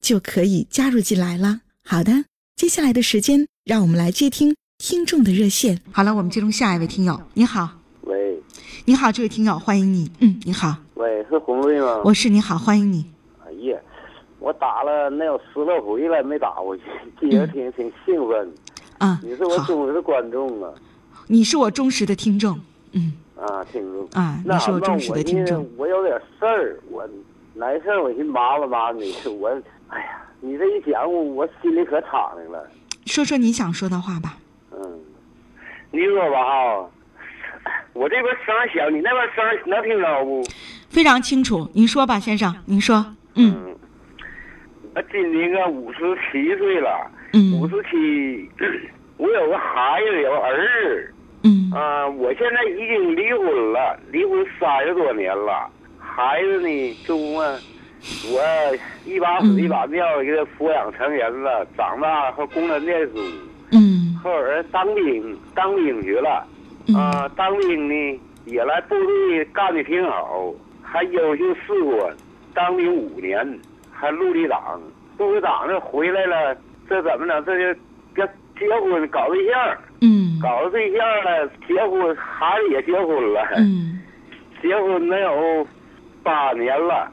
就可以加入进来了。好的，接下来的时间，让我们来接听听众的热线。好了，我们接通下一位听友。你好，喂，你好，这位听友，欢迎你。嗯，你好，喂，是红瑞吗？我是，你好，欢迎你。哎呀，我打了那有十来回了，没打过去，今儿挺挺兴奋。啊，你是我，忠实的观众啊。你是我忠实的听众。嗯啊，听众啊，那你是我忠实的听众。我有点事儿，我来事儿，我寻麻烦麻烦你。我，哎呀，你这一讲，我我心里可敞亮了。说说你想说的话吧。嗯，你说吧哈，我这边声小，你那边声能听着不？非常清楚，您说吧，先生，您说。嗯我今年个五十七岁了，五嗯十七，我有个孩子，有个儿子。嗯啊、我现在已经离婚了，离婚三十多年了。孩子呢，中啊，我一把屎嗯一把尿给他抚养成人了，长大后供他念书，嗯后儿当兵，当兵去了。嗯啊、当兵呢也来部队干的挺好，还优秀士官，当兵五年，还陆地长。陆队长这回来了，这怎么整？这就要结婚搞对象。嗯搞了对象了，结婚，孩子也结婚了，嗯结婚能有八年了。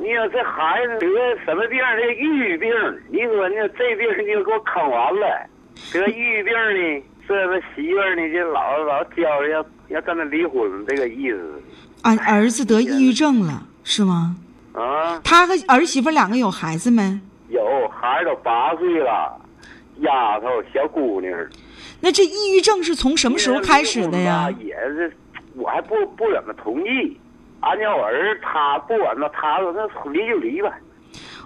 你说这孩子得什么病？这抑郁病。你说呢？这病你就给我坑完了。得抑郁病呢，这个媳妇儿呢就老老教着要要跟他离婚，这个意思啊，儿子得抑郁症了，是吗？啊。他和儿媳妇两个有孩子没？有孩子都八岁了，丫头小姑娘。那这抑郁症是从什么时候开始的呀？也是，我还不不怎么同意。俺家我儿子他不管那他说那离就离吧。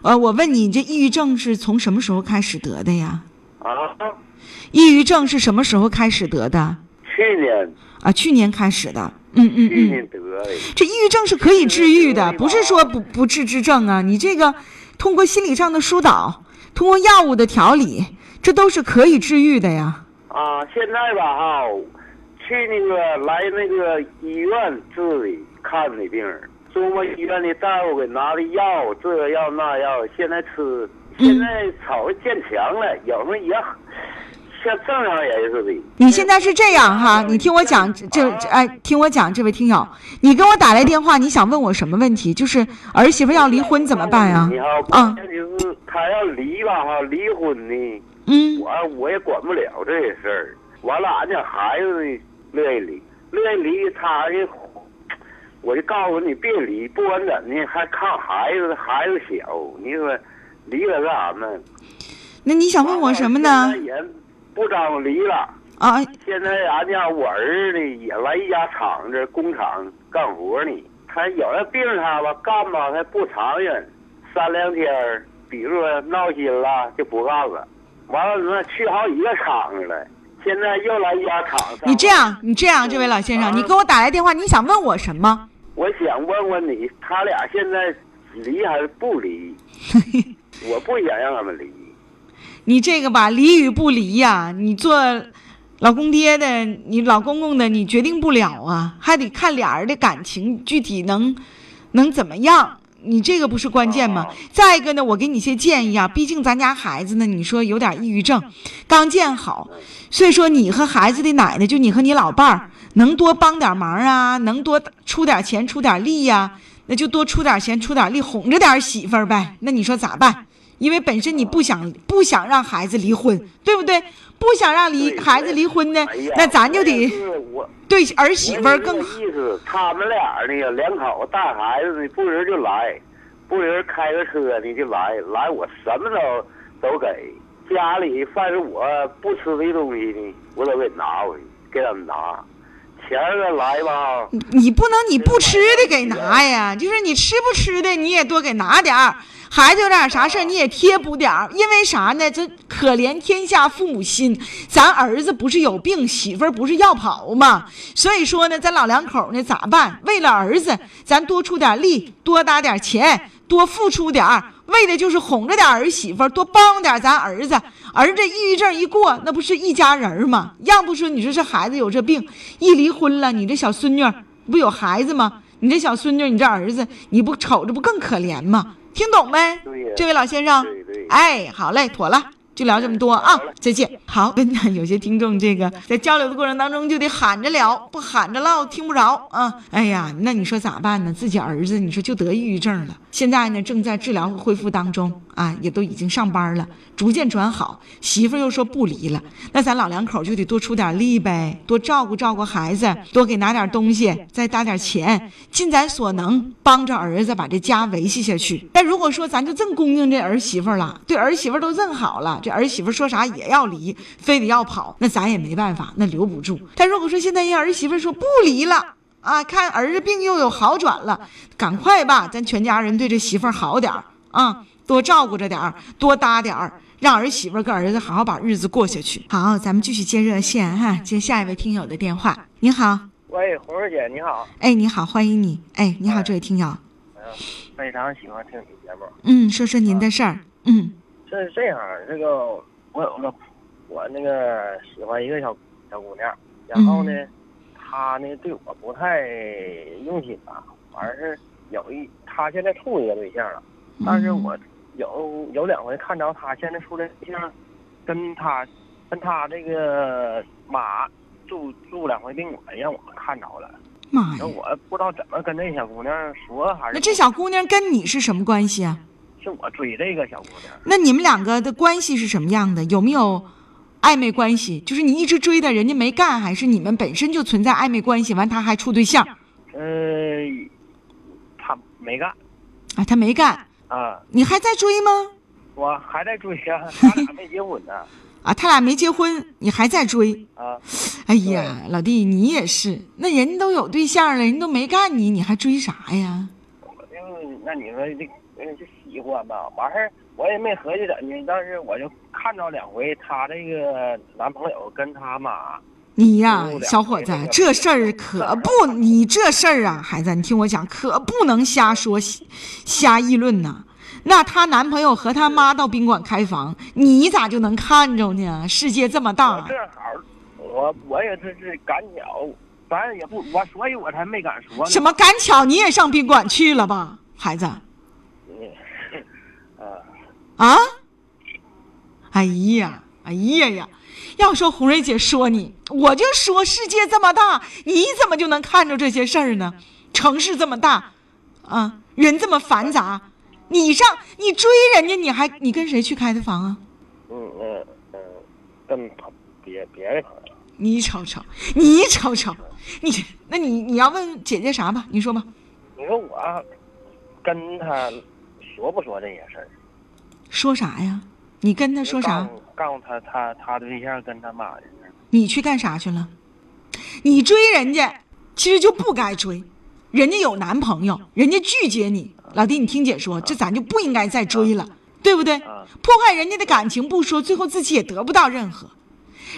呃，我问你，这抑郁症是从什么时候开始得的呀？啊，抑郁症是什么时候开始得的？去年啊，去年开始的。嗯嗯去嗯，年得的。这抑郁症是可以治愈的，不是说不不治之症啊。你这个通过心理上的疏导，通过药物的调理，这都是可以治愈的呀。啊，现在吧哈，去那个来那个医院治的看的病人，中国医院的大夫给拿的药，这药那药，现在吃，现在瞅着渐强了，有时候也像正常人似的。你现在是这样哈，你听我讲，这这哎，听我讲，这位听友，你给我打来电话，你想问我什么问题？就是儿媳妇要离婚怎么办呀你好，？啊，就是他要离吧哈，离婚呢，嗯我我也管不了这些事儿。完了，俺家孩子呢乐意离，乐意离，他呢，我就告诉你别离，不管怎的，还看孩子，孩子小，你说离了干啥呢？那你想问我什么呢也不张离了。啊，现在俺家我儿子呢也来一家厂子工厂干活呢，他有那病他吧干吧他不长远，三两天儿比如说闹心了就不干了，完了那去好几个厂子了，现在又来一家厂子。你这样，你这样，这位老先生，你给我打来电话，你想问我什么？我想问问你，他俩现在离还是不离？我不想让他们离。你这个吧，离与不离呀、你做老公爹的，你老公公的，你决定不了啊，还得看俩人的感情具体能能怎么样。你这个不是关键吗？再一个呢，我给你些建议啊，毕竟咱家孩子呢，你说有点抑郁症，刚建好，所以说你和孩子的奶奶，就你和你老伴儿，能多帮点忙啊，能多出点钱出点力呀、那就多出点钱出点力，哄着点媳妇儿呗。那你说咋办？因为本身你不想不想让孩子离婚，对不对？不想让离孩子离婚呢那咱就得对儿媳妇儿更意思，他们俩呢，两口子带孩子呢，不人就来，不人开个车呢就来，来我什么都都给。家里凡是我不吃的东西呢，我都给拿回去，给他们拿。钱来吧，你不能你不吃的给拿呀，就是你吃不吃的你也多给拿点儿。孩子有点啥事儿你也贴补点儿，因为啥呢？这可怜天下父母心，咱儿子不是有病，媳妇儿不是要跑吗？所以说呢，咱老两口呢咋办？为了儿子，咱多出点力，多打点钱，多付出点儿，为的就是哄着点儿媳妇儿，多帮点儿咱儿子。儿子抑郁症一过，那不是一家人儿吗？要不说你说这孩子有这病，一离婚了，你这小孙女儿不有孩子吗？你这小孙女儿，你这儿子，你不瞅着不更可怜吗？听懂没？这位老先生哎，好嘞，妥了。就聊这么多啊，再见。好，跟他 有些听众这个在交流的过程当中就得喊着聊，不喊着唠听不着啊。哎呀，那你说咋办呢？自己儿子你说就得抑郁症了，现在呢正在治疗恢复当中啊，也都已经上班了，逐渐转好。媳妇又说不离了，那咱老两口就得多出点力呗，多照顾照顾孩子，多给拿点东西，再搭点钱，尽咱所能帮着儿子把这家维系下去。但如果说咱就这么恭敬这儿媳妇了，对儿媳妇都这么好了，这儿媳妇说啥也要离，非得要跑，那咱也没办法，那留不住。但如果说现在人儿媳妇说不离了。啊，看儿子病又有好转了，赶快吧，咱全家人对这媳妇儿好点儿啊，多照顾着点儿，多搭点儿，让儿媳妇儿跟儿子好好把日子过下去。好，咱们继续接热线哈，接下一位听友的电话。你好，喂，红儿姐，你好。哎，你好，欢迎你。哎，你好，这位听友。嗯，非常喜欢听你节目。嗯，说说您的事儿。嗯是这样，这个我有个我那个喜欢一个小小姑娘，然后呢，她呢对我不太用心吧，完事有一她现在处一个对象了，但是我有有两回看着她现在处的对象，跟她跟她这个妈住住两回宾馆，让我们看着了。妈呀，那我不知道怎么跟那小姑娘说，还是那这小姑娘跟你是什么关系啊？是我追这个小姑娘。那你们两个的关系是什么样的？有没有暧昧关系？就是你一直追的，人家没干，还是你们本身就存在暧昧关系？完，他还处对象呃，他没干啊？他没干，啊，你还在追吗？我还在追呀、他俩没结婚呢啊，他俩没结婚，你还在追？啊。哎呀，老弟，你也是，那人都有对象了，人都没干你，你还追啥呀？我就那你说这呃就喜欢吧，完事儿我也没合计怎的，但是我就看着两回她这个男朋友跟她妈，你呀小伙子这事儿 可不，你这事儿啊，孩子，你听我讲，可不能瞎说、瞎议论呐。那她男朋友和她妈到宾馆开房，你咋就能看着呢？世界这么大，正好我我也是是赶巧，咱也不我，所以我才没敢说。什么赶巧你也上宾馆去了吧，孩子？嗯？啊，啊？哎呀，哎呀呀！要说红瑞姐说你，我就说世界这么大，你怎么就能看着这些事儿呢？城市这么大，啊，人这么繁杂，你上你追人家，你还你跟谁去开的房啊？嗯嗯嗯，跟朋别别的朋友。你瞅瞅，你瞅瞅，你那你你要问姐姐啥吧？你说吧。你说我跟他说不说这些事儿？说啥呀？你跟他说啥？告诉他他他对象跟他妈的事。你去干啥去了？你追人家，其实就不该追，人家有男朋友，人家拒绝你，老弟，你听姐说，这咱就不应该再追了，对不对？啊破坏人家的感情不说，最后自己也得不到任何。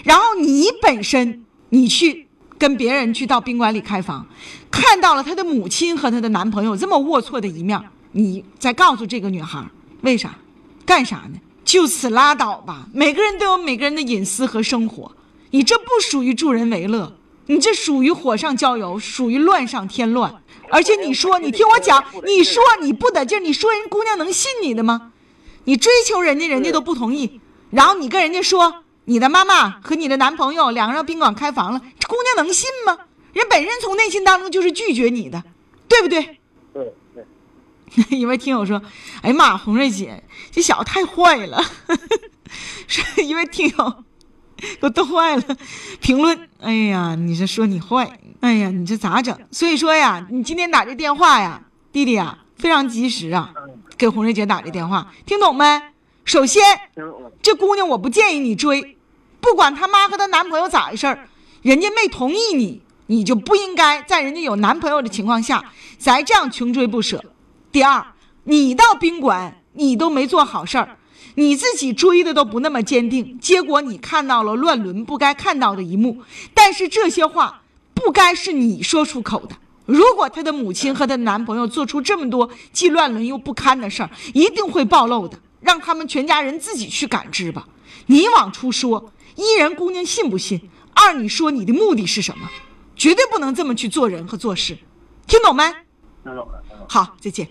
然后你本身，你去跟别人去到宾馆里开房，看到了她的母亲和她的男朋友这么龌龊的一面，你再告诉这个女孩，为啥？干啥呢？就此拉倒吧。每个人都有每个人的隐私和生活，你这不属于助人为乐，你这属于火上浇油，属于乱上添乱。而且你说，你听我讲，你说你不得劲，你说人姑娘能信你的吗？你追求人家，人家都不同意，然后你跟人家说你的妈妈和你的男朋友两个人宾馆开房了，姑娘能信吗？人本身从内心当中就是拒绝你的，对不对？对对，一位听友说：“哎呀妈，红瑞姐，这小子太坏了。”是一位听友给我逗坏了，评论：“哎呀，你这说你坏，哎呀，你这咋整？”所以说呀，你今天打这电话呀，弟弟呀，非常及时啊，给红瑞姐打这电话，听懂没？首先，这姑娘我不建议你追，不管她妈和她男朋友咋回事儿，人家没同意你，你就不应该在人家有男朋友的情况下，再这样穷追不舍。第二，你到宾馆，你都没做好事儿，你自己追的都不那么坚定，结果你看到了乱伦不该看到的一幕。但是这些话不该是你说出口的。如果她的母亲和她男朋友做出这么多既乱伦又不堪的事儿，一定会暴露的。让他们全家人自己去感知吧。你往出说，一人姑娘信不信？二你说你的目的是什么？绝对不能这么去做人和做事，听懂没？听懂了。好，再见。